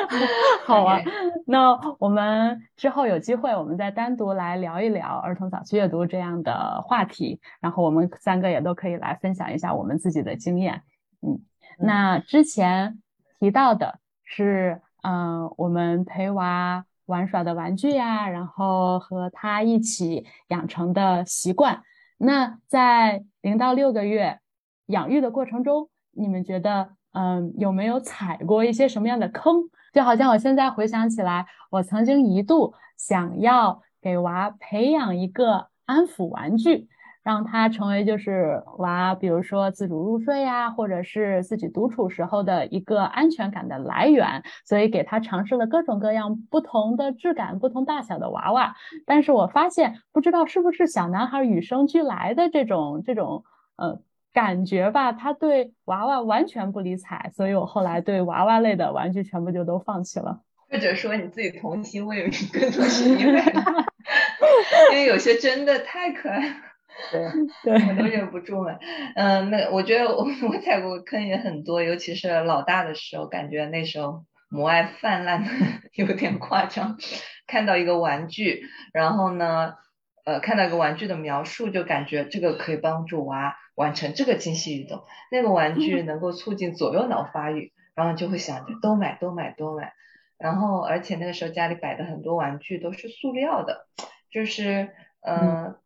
好啊。那我们之后有机会，我们再单独来聊一聊儿童早期阅读这样的话题。然后我们三个也都可以来分享一下我们自己的经验。嗯，那之前提到的是，嗯，我们陪娃玩耍的玩具呀，然后和他一起养成的习惯。那在零到六个月养育的过程中，你们觉得，嗯，有没有踩过一些什么样的坑？就好像我现在回想起来，我曾经一度想要给娃培养一个安抚玩具。让他成为就是娃，比如说自主入睡呀，或者是自己独处时候的一个安全感的来源，所以给他尝试了各种各样不同的质感、不同大小的娃娃。但是我发现，不知道是不是小男孩与生俱来的这种这种呃感觉吧，他对娃娃完全不理睬，所以我后来对娃娃类的玩具全部就都放弃了。或者说你自己童心未泯，更多是因为因为有些真的太可爱了。对 对，我都忍不住了。嗯，那我觉得我 我踩过坑也很多，尤其是老大的时候，感觉那时候母爱泛滥的有点夸张。看到一个玩具，然后呢，呃，看到一个玩具的描述，就感觉这个可以帮助娃完成这个精细运动，那个玩具能够促进左右脑发育，然后就会想着都买都买都买。然后而且那个时候家里摆的很多玩具都是塑料的，就是嗯。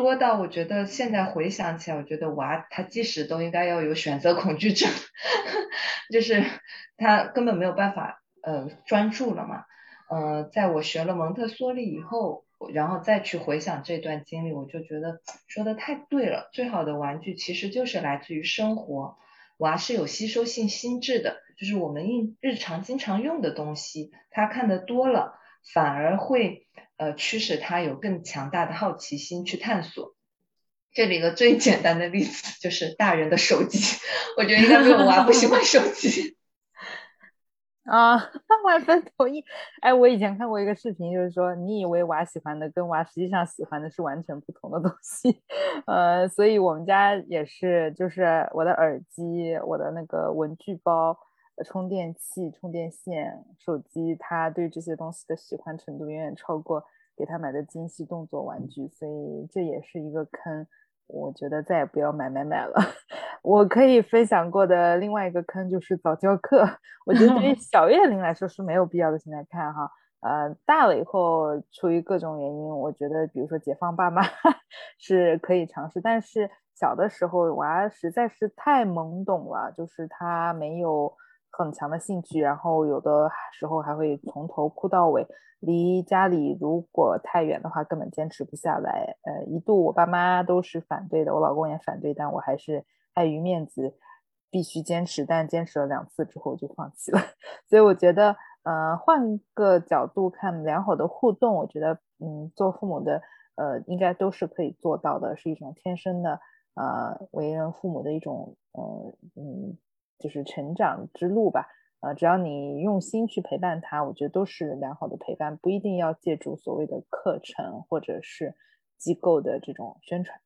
多到我觉得现在回想起来，我觉得娃他即使都应该要有选择恐惧症，就是他根本没有办法呃专注了嘛。呃，在我学了蒙特梭利以后，然后再去回想这段经历，我就觉得 说的太对了。最好的玩具其实就是来自于生活，娃是有吸收性心智的，就是我们日日常经常用的东西，他看的多了，反而会。呃，驱使他有更强大的好奇心去探索。这里一个最简单的例子就是大人的手机，我觉得应该没有娃不喜欢手机。啊，万分同意。哎，我以前看过一个视频，就是说你以为娃喜欢的跟娃实际上喜欢的是完全不同的东西。呃，所以我们家也是，就是我的耳机、我的那个文具包。充电器、充电线、手机，他对这些东西的喜欢程度远远超过给他买的精细动作玩具，所以这也是一个坑。我觉得再也不要买买买了。我可以分享过的另外一个坑就是早教课，我觉得对于 小月龄来说是没有必要的。现在看哈，呃，大了以后出于各种原因，我觉得比如说解放爸妈 是可以尝试，但是小的时候娃实在是太懵懂了，就是他没有。很强的兴趣，然后有的时候还会从头哭到尾。离家里如果太远的话，根本坚持不下来。呃，一度我爸妈都是反对的，我老公也反对，但我还是碍于面子必须坚持。但坚持了两次之后就放弃了。所以我觉得，呃，换个角度看，良好的互动，我觉得，嗯，做父母的，呃，应该都是可以做到的，是一种天生的，呃，为人父母的一种，呃，嗯。就是成长之路吧，呃，只要你用心去陪伴他，我觉得都是良好的陪伴，不一定要借助所谓的课程或者是机构的这种宣传。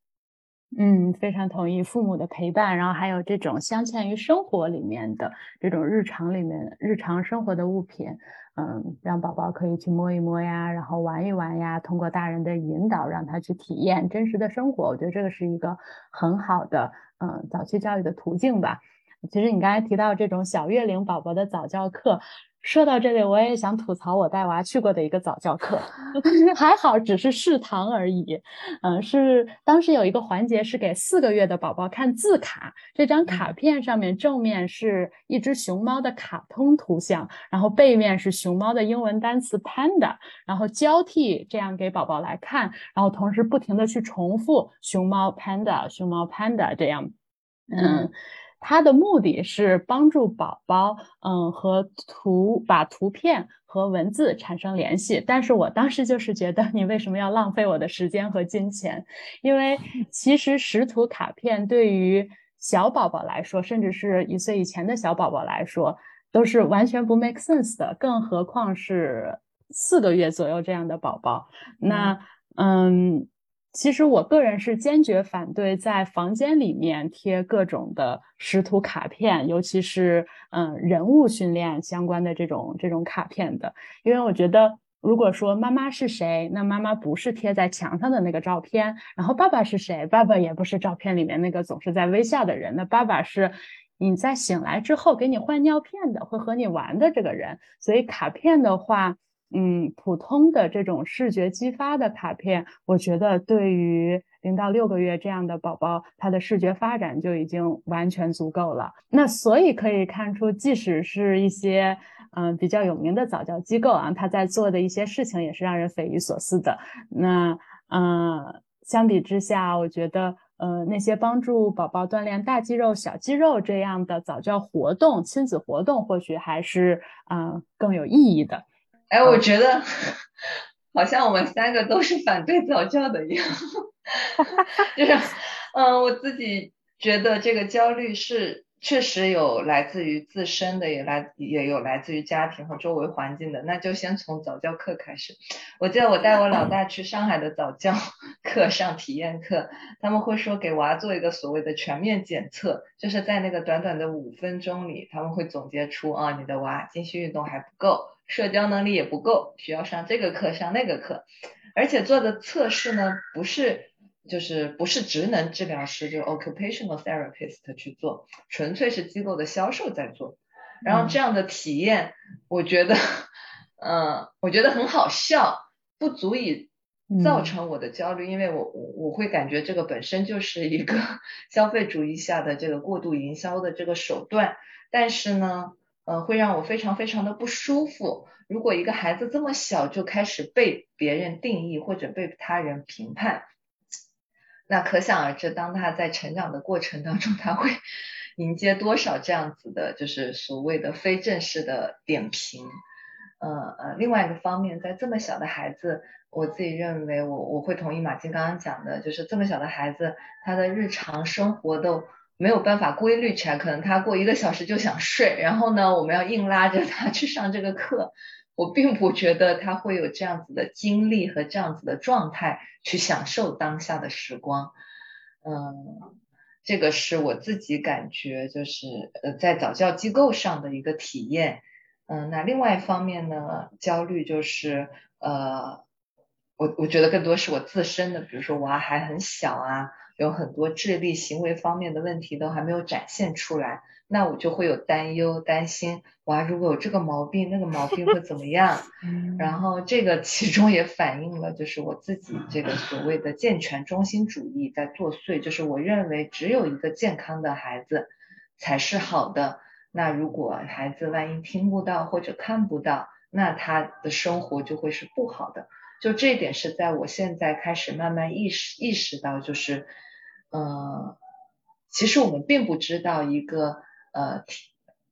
嗯，非常同意父母的陪伴，然后还有这种镶嵌于生活里面的这种日常里面日常生活的物品，嗯，让宝宝可以去摸一摸呀，然后玩一玩呀，通过大人的引导，让他去体验真实的生活，我觉得这个是一个很好的嗯早期教育的途径吧。其实你刚才提到这种小月龄宝宝的早教课，说到这里，我也想吐槽我带娃去过的一个早教课，还好只是试堂而已。嗯，是当时有一个环节是给四个月的宝宝看字卡，这张卡片上面正面是一只熊猫的卡通图像，然后背面是熊猫的英文单词 panda，然后交替这样给宝宝来看，然后同时不停的去重复熊猫 panda 熊猫 panda 这样，嗯。它的目的是帮助宝宝，嗯，和图把图片和文字产生联系。但是我当时就是觉得，你为什么要浪费我的时间和金钱？因为 其实识图卡片对于小宝宝来说，甚至是一岁以前的小宝宝来说，都是完全不 make sense 的。更何况是四个月左右这样的宝宝，那，嗯。其实我个人是坚决反对在房间里面贴各种的识图卡片，尤其是嗯人物训练相关的这种这种卡片的，因为我觉得如果说妈妈是谁，那妈妈不是贴在墙上的那个照片，然后爸爸是谁，爸爸也不是照片里面那个总是在微笑的人，那爸爸是你在醒来之后给你换尿片的，会和你玩的这个人，所以卡片的话。嗯，普通的这种视觉激发的卡片，我觉得对于零到六个月这样的宝宝，他的视觉发展就已经完全足够了。那所以可以看出，即使是一些嗯比较有名的早教机构啊，他在做的一些事情也是让人匪夷所思的。那嗯，相比之下，我觉得呃那些帮助宝宝锻炼大肌肉、小肌肉这样的早教活动、亲子活动，或许还是嗯更有意义的。哎，我觉得 好像我们三个都是反对早教的一样，就是嗯，我自己觉得这个焦虑是。确实有来自于自身的，也来也有来自于家庭和周围环境的。那就先从早教课开始。我记得我带我老大去上海的早教 课上体验课，他们会说给娃做一个所谓的全面检测，就是在那个短短的五分钟里，他们会总结出啊，你的娃精细运动还不够，社交能力也不够，需要上这个课上那个课，而且做的测试呢不是。就是不是职能治疗师，就 occupational therapist 去做，纯粹是机构的销售在做。然后这样的体验，我觉得，嗯，我觉得很好笑，不足以造成我的焦虑，因为我我我会感觉这个本身就是一个 消费主义下的这个过度营销的这个手段。但是呢，呃，会让我非常非常的不舒服。如果一个孩子这么小就开始被别人定义或者被他人评判。那可想而知，当他在成长的过程当中，他会 迎接多少这样子的，就是所谓的非正式的点评。呃呃，另外一个方面，在这么小的孩子，我自己认为，我我会同意马静刚刚讲的，就是这么小的孩子，他的日常生活都没有办法规律起来，可能他过一个小时就想睡，然后呢，我们要硬拉着他去上这个课。我并不觉得他会有这样子的精力和这样子的状态去享受当下的时光，嗯，这个是我自己感觉就是呃在早教机构上的一个体验，嗯，那另外一方面呢，焦虑就是呃我我觉得更多是我自身的，比如说娃还很小啊，有很多智力行为方面的问题都还没有展现出来。那我就会有担忧、担心，哇，如果有这个毛病，那个毛病会怎么样？然后这个其中也反映了，就是我自己这个所谓的健全中心主义在作祟，就是我认为只有一个健康的孩子才是好的。那如果孩子万一听不到或者看不到，那他的生活就会是不好的。就这一点是在我现在开始慢慢意识意识到，就是，嗯，其实我们并不知道一个。呃，听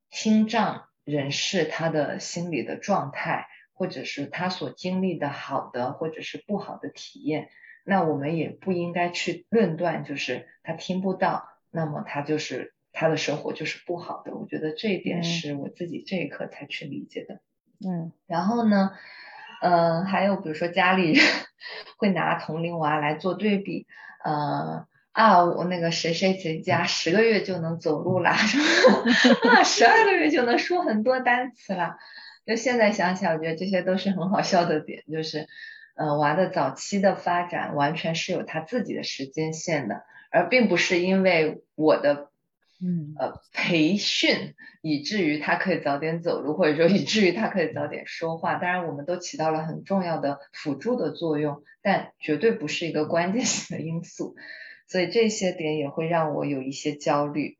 听障人士他的心理的状态，或者是他所经历的好的或者是不好的体验，那我们也不应该去论断，就是他听不到，那么他就是他的生活就是不好的。我觉得这一点是我自己这一刻才去理解的。嗯，然后呢，嗯，还有比如说家里人 会拿同龄娃来做对比，呃。啊，我那个谁谁谁家十个月就能走路了，啊，十二个月就能说很多单词啦。就现在想起来，我觉得这些都是很好笑的点，就是，呃，娃的早期的发展完全是有他自己的时间线的，而并不是因为我的，嗯，呃，培训以至于他可以早点走路，或者说以至于他可以早点说话。当然，我们都起到了很重要的辅助的作用，但绝对不是一个关键性的因素。所以这些点也会让我有一些焦虑，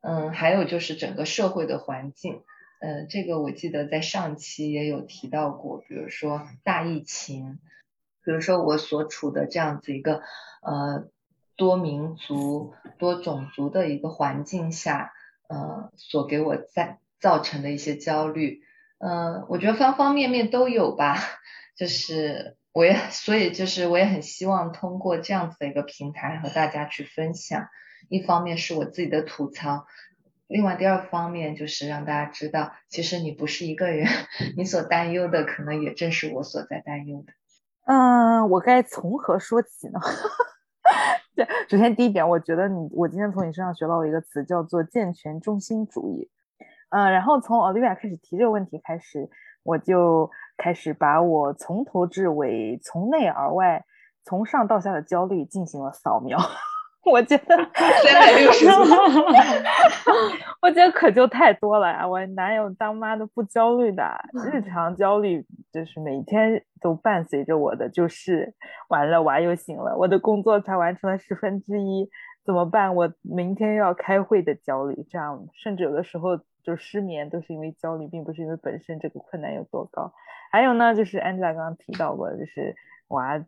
嗯，还有就是整个社会的环境，嗯，这个我记得在上期也有提到过，比如说大疫情，比如说我所处的这样子一个呃多民族、多种族的一个环境下，呃，所给我在造成的一些焦虑，嗯，我觉得方方面面都有吧，就是。我也 所以就是我也很希望通过这样子的一个平台和大家去分享，一方面是我自己的吐槽，另外第二方面就是让大家知道，其实你不是一个人，你所担忧的可能也正是我所在担忧的。嗯，我该从何说起呢？对，首先第一点，我觉得你我今天从你身上学到了一个词，叫做健全中心主义。嗯，然后从 Olivia 开始提这个问题开始，我就。开始把我从头至尾、从内而外、从上到下的焦虑进行了扫描。我觉得三百六十度，我觉得可就太多了呀！我哪有当妈的不焦虑的？日 常焦虑就是每天都伴随着我的，就是完了娃又醒了，我的工作才完成了十分之一，怎么办？我明天又要开会的焦虑，这样甚至有的时候就是失眠都是因为焦虑，并不是因为本身这个困难有多高。还有呢，就是 Angela 刚刚提到过，就是娃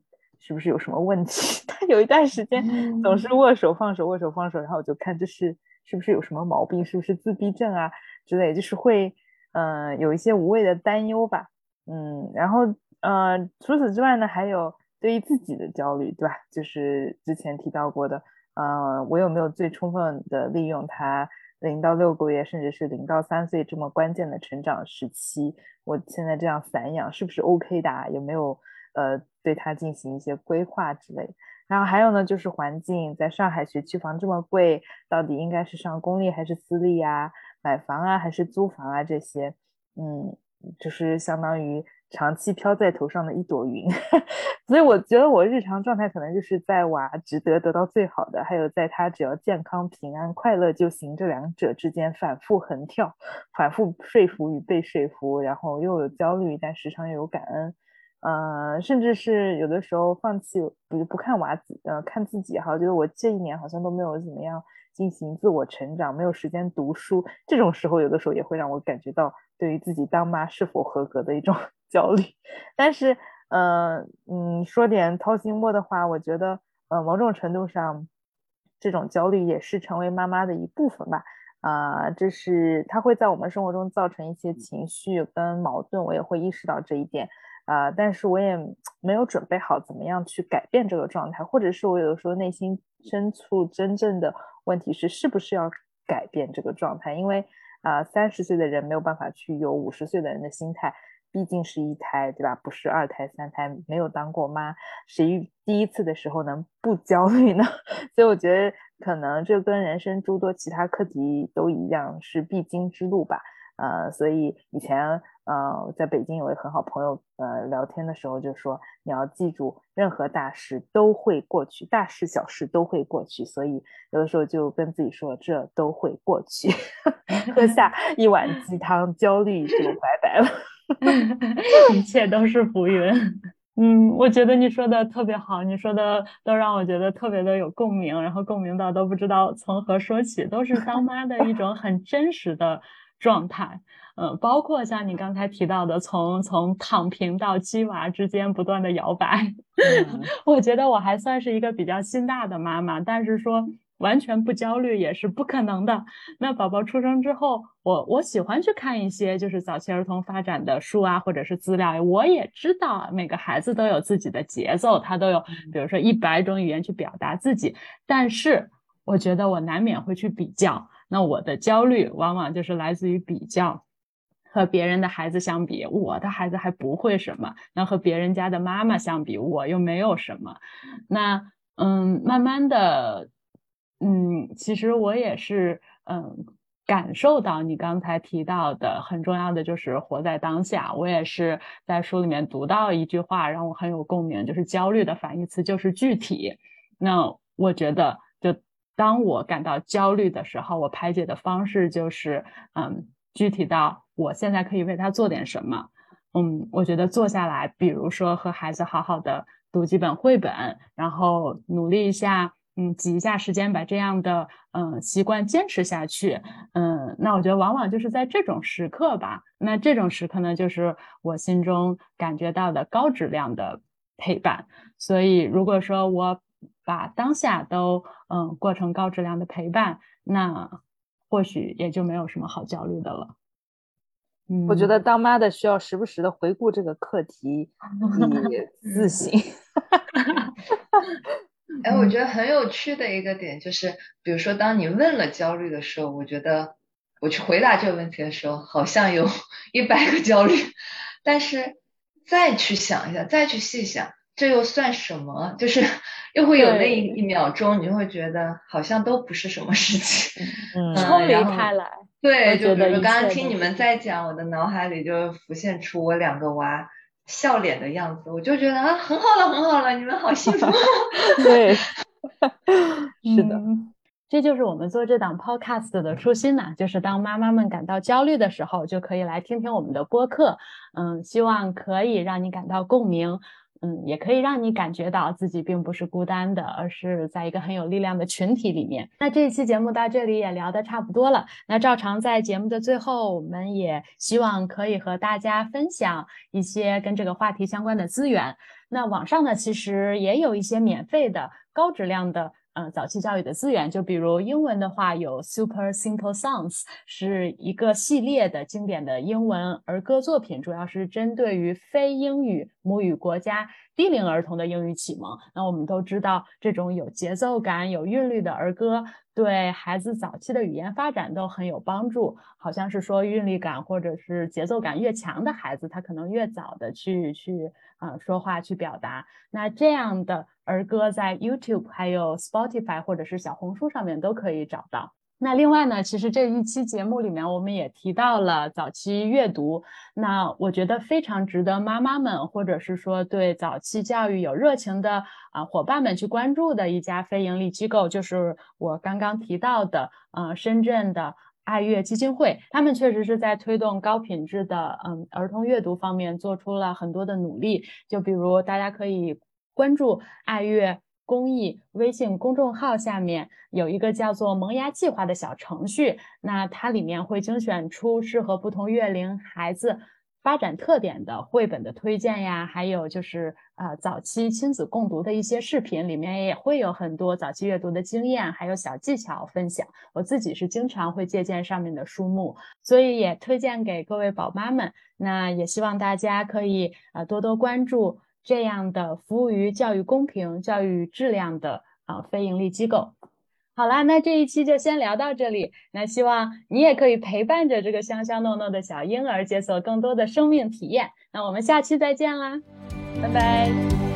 是不是有什么问题？他有一段时间总是握手放手，握手放手，然后我就看这是是不是有什么毛病，是不是自闭症啊之类，就是会嗯有一些无谓的担忧吧。嗯，然后呃除此之外呢，还有对于自己的焦虑，对吧？就是之前提到过的，呃，我有没有最充分的利用他零到六个月，甚至是零到三岁这么关键的成长时期？我现在这样散养是不是 OK 的？有没有呃对他进行一些规划之类？然后还有呢，就是环境，在上海学区房这么贵，到底应该是上公立还是私立呀？买房啊还是租房啊？这些，嗯。就是相当于长期飘在头上的一朵云，所以我觉得我日常状态可能就是在娃值得得到最好的，还有在他只要健康平安快乐就行这两者之间反复横跳，反复说服与被说服，然后又有焦虑，但时常又有感恩，呃，甚至是有的时候放弃不不看娃子，呃，看自己哈，觉得我这一年好像都没有怎么样进行自我成长，没有时间读书，这种时候有的时候也会让我感觉到。对于自己当妈是否合格的一种焦虑，但是，嗯嗯，说点掏心窝的话，我觉得，呃，某种程度上，这种焦虑也是成为妈妈的一部分吧。啊，这是它会在我们生活中造成一些情绪跟矛盾，我也会意识到这一点。啊，但是我也没有准备好怎么样去改变这个状态，或者是我有的时候内心深处真正的问题是，是不是要改变这个状态，因为。啊，三十岁的人没有办法去有五十岁的人的心态，毕竟是一胎，对吧？不是二胎、三胎，没有当过妈，谁第一次的时候能不焦虑呢？所以我觉得，可能这跟人生诸多其他课题都一样，是必经之路吧。呃，所以以前呃在北京有位很好朋友，呃聊天的时候就说，你要记住，任何大事都会过去，大事小事都会过去。所以有的时候就跟自己说，这都会过去，喝下一碗鸡汤，焦虑就拜拜了，一切都是浮云。嗯，我觉得你说的特别好，你说的都让我觉得特别的有共鸣，然后共鸣到都不知道从何说起，都是当妈的一种很真实的。状态，嗯，包括像你刚才提到的，从从躺平到鸡娃之间不断的摇摆，我觉得我还算是一个比较心大的妈妈，但是说完全不焦虑也是不可能的。那宝宝出生之后，我我喜欢去看一些就是早期儿童发展的书啊，或者是资料，我也知道每个孩子都有自己的节奏，他都有比如说一百种语言去表达自己，但是我觉得我难免会去比较。那我的焦虑往往就是来自于比较，和别人的孩子相比，我的孩子还不会什么；那和别人家的妈妈相比，我又没有什么。那嗯，慢慢的，嗯，其实我也是嗯，感受到你刚才提到的很重要的就是活在当下。我也是在书里面读到一句话，让我很有共鸣，就是焦虑的反义词就是具体。那我觉得。就当我感到焦虑的时候，我排解的方式就是，嗯，具体到我现在可以为他做点什么。嗯，我觉得坐下来，比如说和孩子好好的读几本绘本，然后努力一下，嗯，挤一下时间把这样的嗯习惯坚持下去。嗯，那我觉得往往就是在这种时刻吧，那这种时刻呢，就是我心中感觉到的高质量的陪伴。所以如果说我。把当下都嗯过成高质量的陪伴，那或许也就没有什么好焦虑的了。嗯，我觉得当妈的需要时不时的回顾这个课题，以 自省。哎，我觉得很有趣的一个点就是，比如说当你问了焦虑的时候，我觉得我去回答这个问题的时候，好像有 一百个焦虑，但是再去想一下，再去细想。这又算什么？就是又会有那一一秒钟，你就会觉得好像都不是什么事情，嗯，抽离开来。对，就比如说刚刚听你们在讲，我的脑海里就浮现出我两个娃笑脸的样子，我就觉得啊，很好了，很好了，你们好幸福。对，是的。这就是我们做这档 podcast 的初心呢，就是当妈妈们感到焦虑的时候，就可以来听听我们的播客，嗯，希望可以让你感到共鸣。嗯，也可以让你感觉到自己并不是孤单的，而是在一个很有力量的群体里面。那这一期节目到这里也聊得差不多了。那照常在节目的最后，我们也希望可以和大家分享一些跟这个话题相关的资源。那网上呢，其实也有一些免费的、高质量的。嗯，早期教育的资源，就比如英文的话，有 Super Simple Songs，是一个系列的经典的英文儿歌作品，主要是针对于非英语母语国家低龄儿童的英语启蒙。那我们都知道，这种有节奏感、有韵律的儿歌，对孩子早期的语言发展都很有帮助。好像是说，韵律感或者是节奏感越强的孩子，他可能越早的去去啊说话去表达。那这样的。儿歌在 YouTube、还有 Spotify 或者是小红书上面都可以找到。那另外呢，其实这一期节目里面我们也提到了早期阅读。那我觉得非常值得妈妈们或者是说对早期教育有热情的啊伙伴们去关注的一家非营利机构，就是我刚刚提到的，呃，深圳的爱乐基金会。他们确实是在推动高品质的嗯儿童阅读方面做出了很多的努力。就比如大家可以。关注爱乐公益微信公众号下面有一个叫做“萌芽计划”的小程序，那它里面会精选出适合不同月龄孩子发展特点的绘本的推荐呀，还有就是呃早期亲子共读的一些视频，里面也会有很多早期阅读的经验，还有小技巧分享。我自己是经常会借鉴上面的书目，所以也推荐给各位宝妈们。那也希望大家可以呃多多关注。这样的服务于教育公平、教育质量的啊非盈利机构。好啦，那这一期就先聊到这里。那希望你也可以陪伴着这个香香糯糯的小婴儿，解锁更多的生命体验。那我们下期再见啦，拜拜。